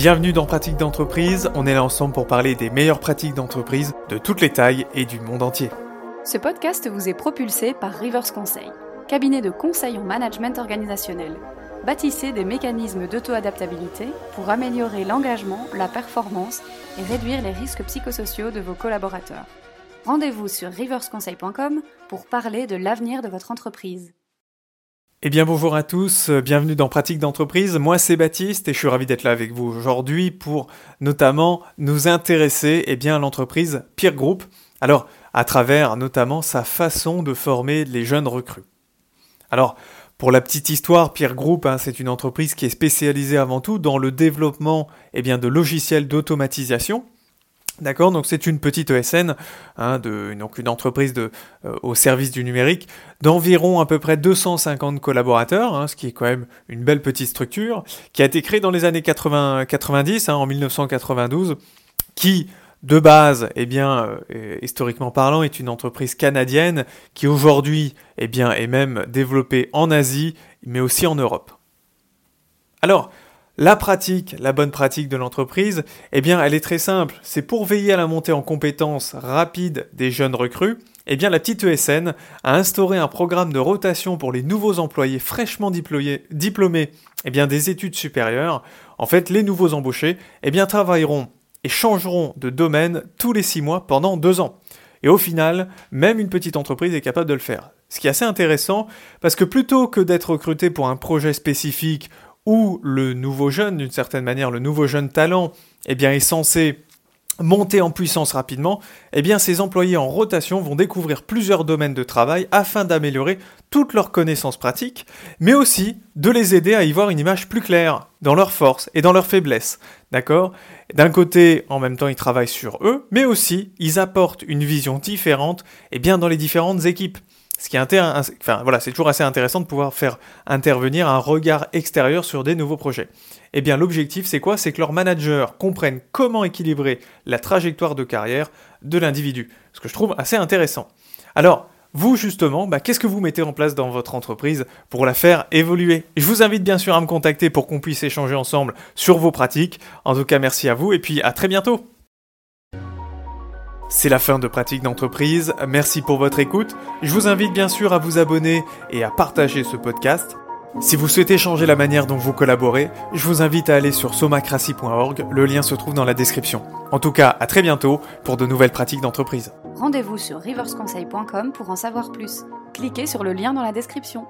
Bienvenue dans Pratique d'entreprise, on est là ensemble pour parler des meilleures pratiques d'entreprise de toutes les tailles et du monde entier. Ce podcast vous est propulsé par Rivers Conseil, cabinet de conseil en management organisationnel. Bâtissez des mécanismes d'auto-adaptabilité pour améliorer l'engagement, la performance et réduire les risques psychosociaux de vos collaborateurs. Rendez-vous sur riversconseil.com pour parler de l'avenir de votre entreprise. Eh bien bonjour à tous, bienvenue dans Pratique d'entreprise. Moi c'est Baptiste et je suis ravi d'être là avec vous aujourd'hui pour notamment nous intéresser eh bien, à l'entreprise Peer Group. Alors à travers notamment sa façon de former les jeunes recrues. Alors pour la petite histoire, Peer Group, hein, c'est une entreprise qui est spécialisée avant tout dans le développement eh bien, de logiciels d'automatisation D'accord, donc c'est une petite ESN, hein, donc une entreprise euh, au service du numérique d'environ à peu près 250 collaborateurs, hein, ce qui est quand même une belle petite structure, qui a été créée dans les années 80, 90, hein, en 1992, qui de base, eh bien, euh, historiquement parlant, est une entreprise canadienne qui aujourd'hui, eh bien, est même développée en Asie, mais aussi en Europe. Alors, la pratique, la bonne pratique de l'entreprise, eh bien, elle est très simple. C'est pour veiller à la montée en compétences rapide des jeunes recrues, eh bien, la petite ESN a instauré un programme de rotation pour les nouveaux employés fraîchement diplômés, eh bien, des études supérieures. En fait, les nouveaux embauchés, eh travailleront et changeront de domaine tous les six mois pendant deux ans. Et au final, même une petite entreprise est capable de le faire. Ce qui est assez intéressant, parce que plutôt que d'être recruté pour un projet spécifique où le nouveau jeune, d'une certaine manière, le nouveau jeune talent, eh bien, est censé monter en puissance rapidement, eh bien ces employés en rotation vont découvrir plusieurs domaines de travail afin d'améliorer toutes leurs connaissances pratiques, mais aussi de les aider à y voir une image plus claire dans leurs forces et dans leurs faiblesses. D'accord? D'un côté, en même temps, ils travaillent sur eux, mais aussi ils apportent une vision différente eh bien dans les différentes équipes. Ce qui est c'est toujours assez intéressant de pouvoir faire intervenir un regard extérieur sur des nouveaux projets. Eh bien, l'objectif, c'est quoi? C'est que leurs managers comprennent comment équilibrer la trajectoire de carrière de l'individu. Ce que je trouve assez intéressant. Alors, vous justement, bah, qu'est-ce que vous mettez en place dans votre entreprise pour la faire évoluer? Je vous invite bien sûr à me contacter pour qu'on puisse échanger ensemble sur vos pratiques. En tout cas, merci à vous et puis à très bientôt. C'est la fin de Pratique d'entreprise, merci pour votre écoute. Je vous invite bien sûr à vous abonner et à partager ce podcast. Si vous souhaitez changer la manière dont vous collaborez, je vous invite à aller sur somacracy.org, le lien se trouve dans la description. En tout cas, à très bientôt pour de nouvelles pratiques d'entreprise. Rendez-vous sur riversconseil.com pour en savoir plus. Cliquez sur le lien dans la description.